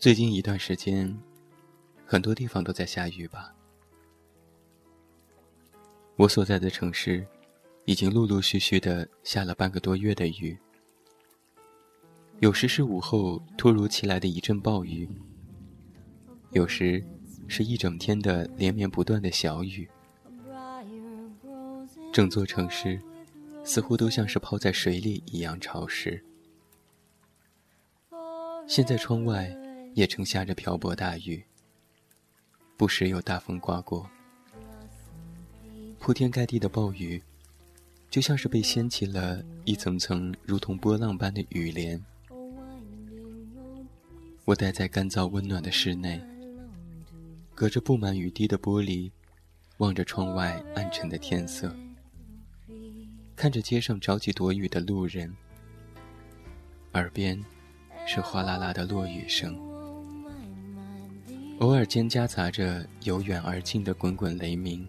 最近一段时间，很多地方都在下雨吧。我所在的城市，已经陆陆续续的下了半个多月的雨。有时是午后突如其来的一阵暴雨，有时是一整天的连绵不断的小雨。整座城市似乎都像是泡在水里一样潮湿。现在窗外。也曾下着瓢泼大雨，不时有大风刮过，铺天盖地的暴雨，就像是被掀起了一层层如同波浪般的雨帘。我待在干燥温暖的室内，隔着布满雨滴的玻璃，望着窗外暗沉的天色，看着街上着急躲雨的路人，耳边是哗啦啦的落雨声。偶尔间夹杂着由远而近的滚滚雷鸣，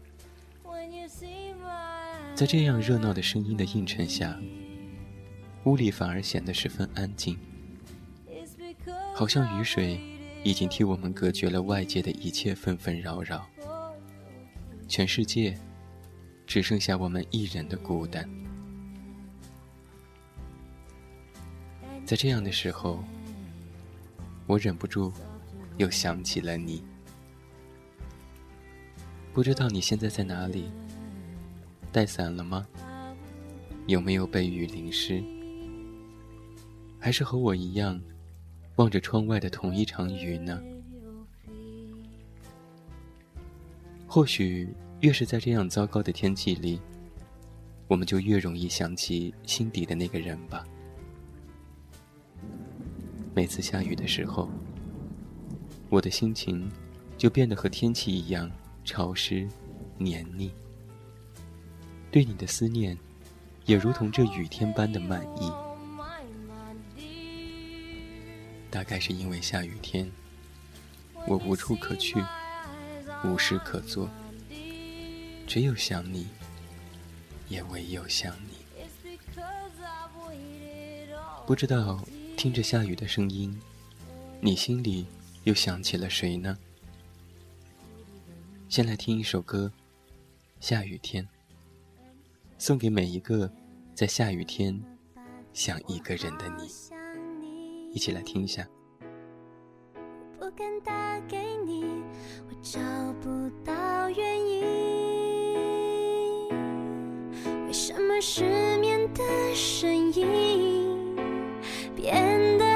在这样热闹的声音的映衬下，屋里反而显得十分安静，好像雨水已经替我们隔绝了外界的一切纷纷扰扰，全世界只剩下我们一人的孤单。在这样的时候，我忍不住。又想起了你，不知道你现在在哪里？带伞了吗？有没有被雨淋湿？还是和我一样，望着窗外的同一场雨呢？或许越是在这样糟糕的天气里，我们就越容易想起心底的那个人吧。每次下雨的时候。我的心情就变得和天气一样潮湿、黏腻，对你的思念也如同这雨天般的满意。大概是因为下雨天，我无处可去，无事可做，只有想你，也唯有想你。不知道听着下雨的声音，你心里。又想起了谁呢？先来听一首歌，《下雨天》，送给每一个在下雨天想一个人的你，一起来听一下。不敢打给你，我找不到原因，为什么失眠的声音变得。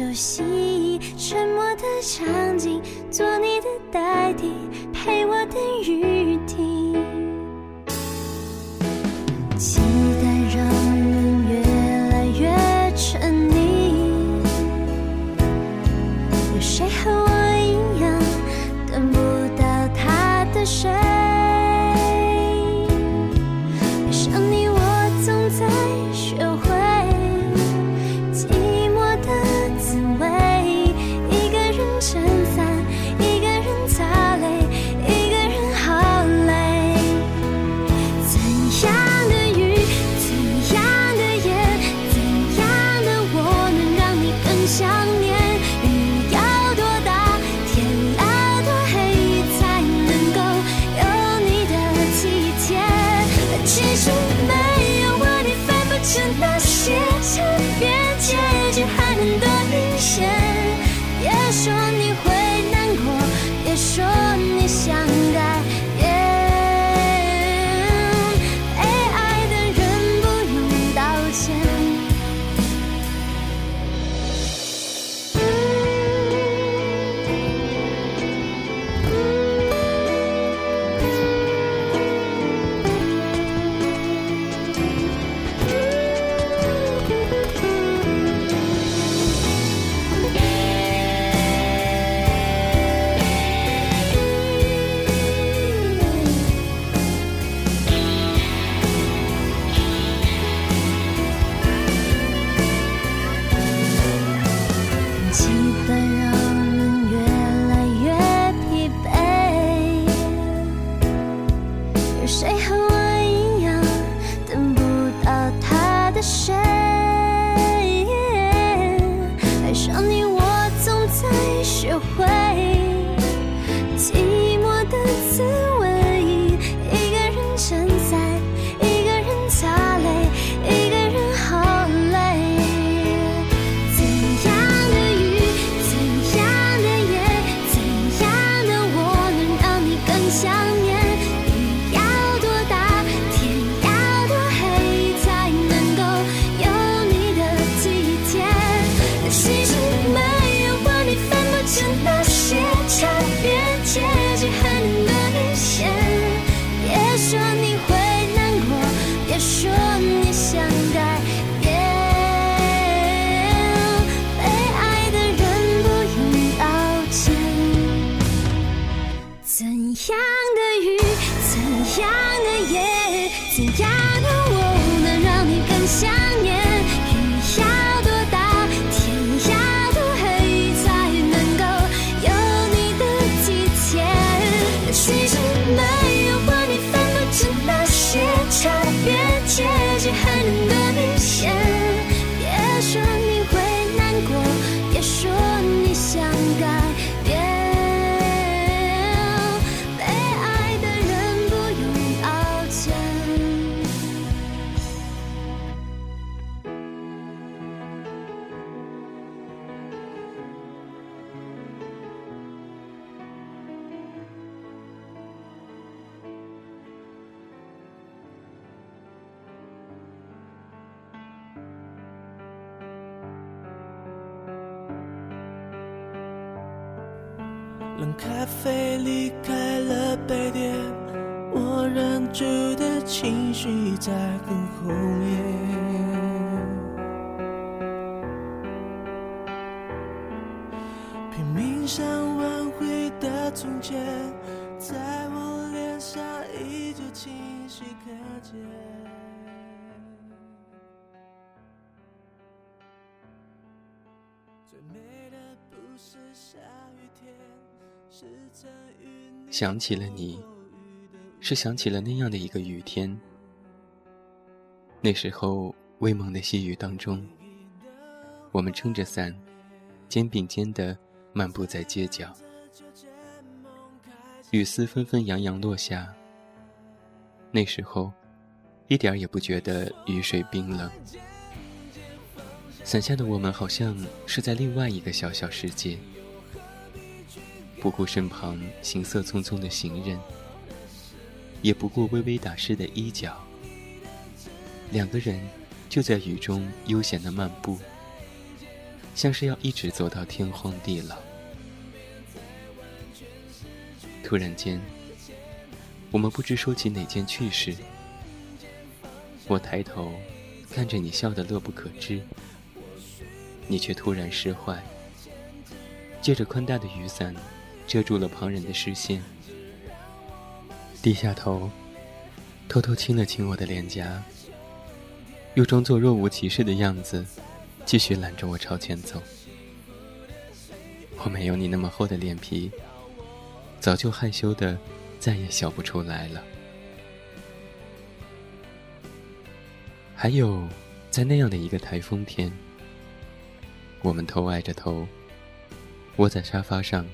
熟悉沉默的场景，做你的代替，陪我等雨停。冷咖啡离开了杯垫，我忍住的情绪在很后面拼命想挽回的从前，在我脸上依旧清晰可见。最美的不是下雨天。想起了你，是想起了那样的一个雨天。那时候，微蒙的细雨当中，我们撑着伞，肩并肩的漫步在街角，雨丝纷纷扬扬落下。那时候，一点也不觉得雨水冰冷，伞下的我们好像是在另外一个小小世界。不顾身旁行色匆匆的行人，也不顾微微打湿的衣角，两个人就在雨中悠闲地漫步，像是要一直走到天荒地老。突然间，我们不知说起哪件趣事，我抬头看着你笑得乐不可支，你却突然失坏，借着宽大的雨伞。遮住了旁人的视线，低下头，偷偷亲了亲我的脸颊，又装作若无其事的样子，继续揽着我朝前走。我没有你那么厚的脸皮，早就害羞的再也笑不出来了。还有，在那样的一个台风天，我们头挨着头，窝在沙发上。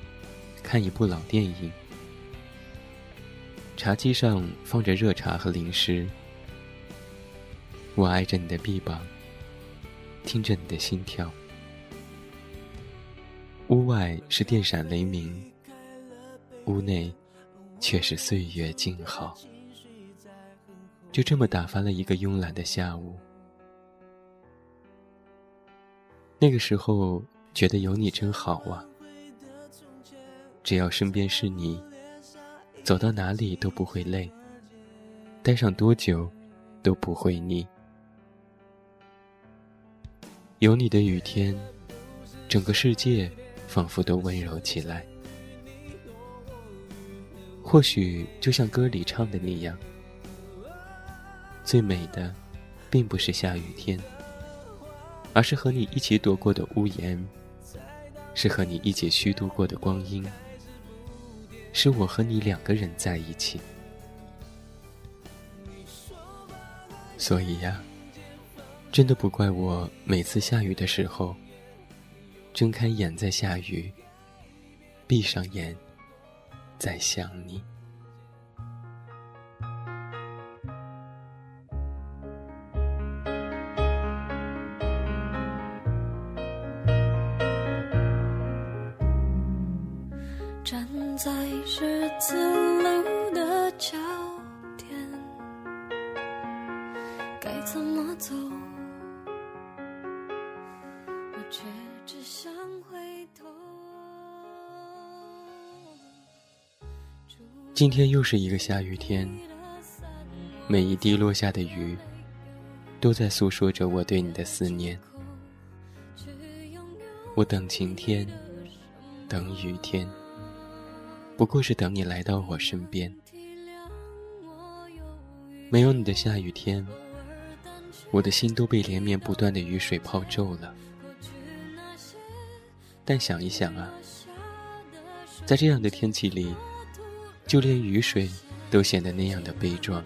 看一部老电影，茶几上放着热茶和零食。我挨着你的臂膀，听着你的心跳。屋外是电闪雷鸣，屋内却是岁月静好。就这么打发了一个慵懒的下午。那个时候觉得有你真好啊。只要身边是你，走到哪里都不会累，待上多久都不会腻。有你的雨天，整个世界仿佛都温柔起来。或许就像歌里唱的那样，最美的，并不是下雨天，而是和你一起躲过的屋檐，是和你一起虚度过的光阴。是我和你两个人在一起，所以呀，真的不怪我。每次下雨的时候，睁开眼在下雨，闭上眼在想你。却只想回头。今天又是一个下雨天，每一滴落下的雨，都在诉说着我对你的思念。我等晴天，等雨天，不过是等你来到我身边。没有你的下雨天，我的心都被连绵不断的雨水泡皱了。但想一想啊，在这样的天气里，就连雨水都显得那样的悲壮。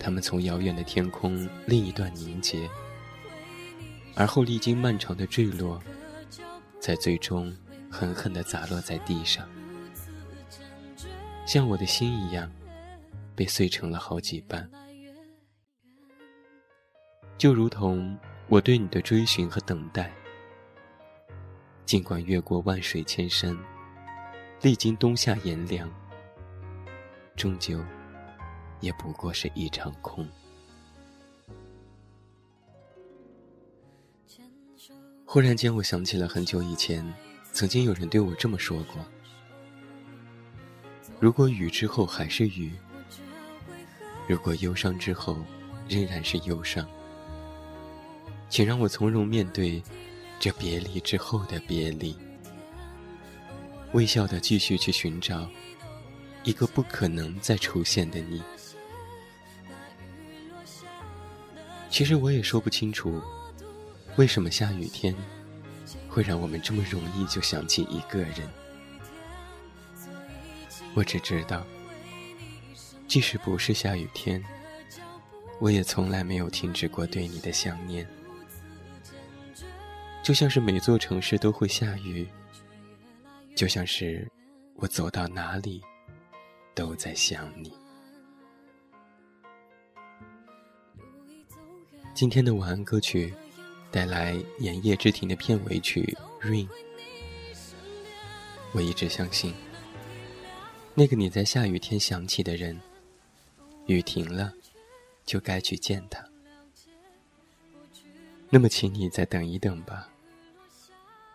它们从遥远的天空另一端凝结，而后历经漫长的坠落，才最终狠狠地砸落在地上，像我的心一样，被碎成了好几半。就如同我对你的追寻和等待。尽管越过万水千山，历经冬夏炎凉，终究也不过是一场空。忽然间，我想起了很久以前，曾经有人对我这么说过：“如果雨之后还是雨，如果忧伤之后仍然是忧伤，请让我从容面对。”这别离之后的别离，微笑的继续去寻找一个不可能再出现的你。其实我也说不清楚，为什么下雨天会让我们这么容易就想起一个人。我只知道，即使不是下雨天，我也从来没有停止过对你的想念。就像是每座城市都会下雨，就像是我走到哪里都在想你。今天的晚安歌曲带来《炎夜之庭》的片尾曲《Rain》。我一直相信，那个你在下雨天想起的人，雨停了，就该去见他。那么，请你再等一等吧。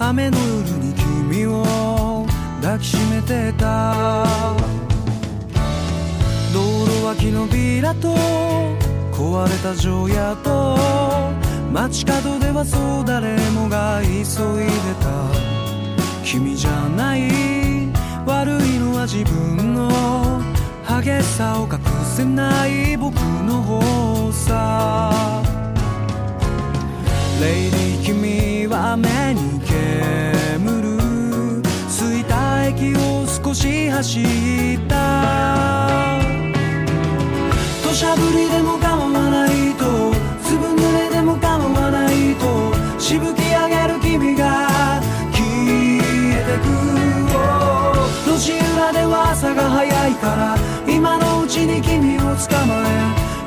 雨の夜に君を抱きしめてた道路脇のビラと壊れた城屋と街角ではそう誰もが急いでた君じゃない悪いのは自分の激しさを隠せない僕の方さレイディ君は雨にし走った土砂降りでも構わないと粒濡れでも構わないとしぶき上げる君が消えてく路地裏では朝が早いから今のうちに君を捕ま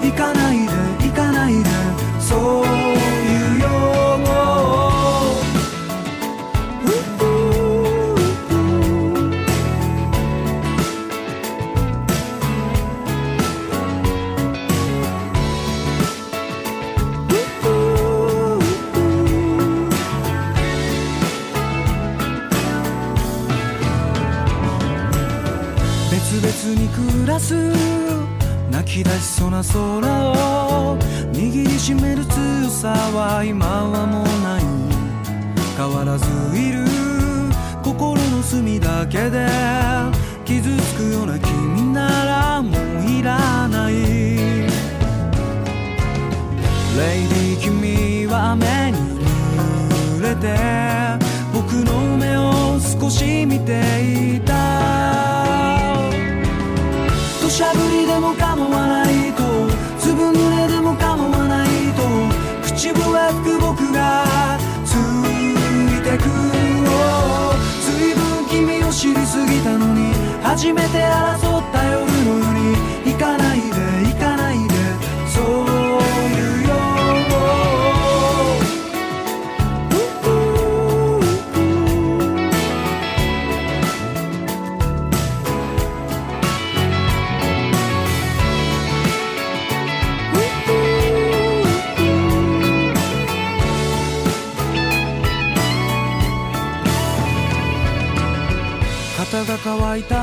え行かないけで傷つくような君ならもういらないレイディ君は雨に濡れて僕の目を少し見ていた土砂降りでも構わないとずぶ濡れでも構わないと口笛吹く僕が知りすぎたのに初めて争った夜の売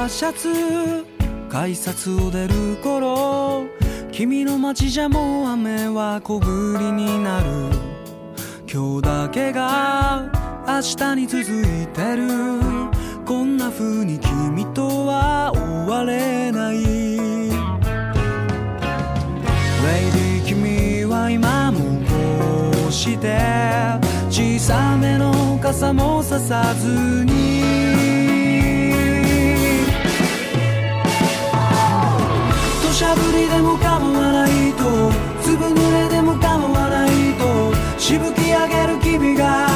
シャツ改札を出る頃君の街じゃもう雨は小降りになる今日だけが明日に続いてるこんな風に君とは終われないレイディ君は今もこうして小さめの傘もささずにゃぶりでも構わないと粒濡れでも構わないとしぶき上げる君が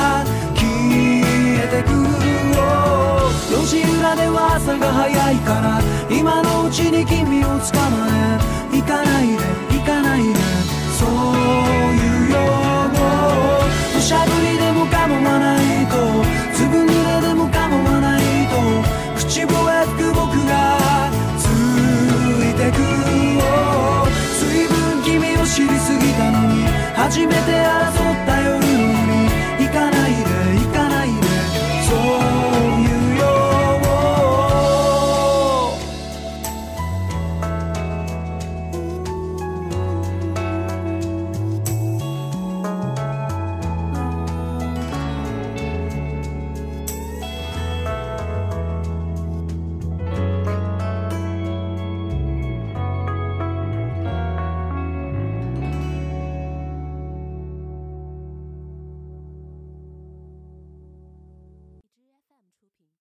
消えてくる路地裏では朝が早いから今のうちに君を捕まえ行かないで行かないでそういうよもう j'y m'étais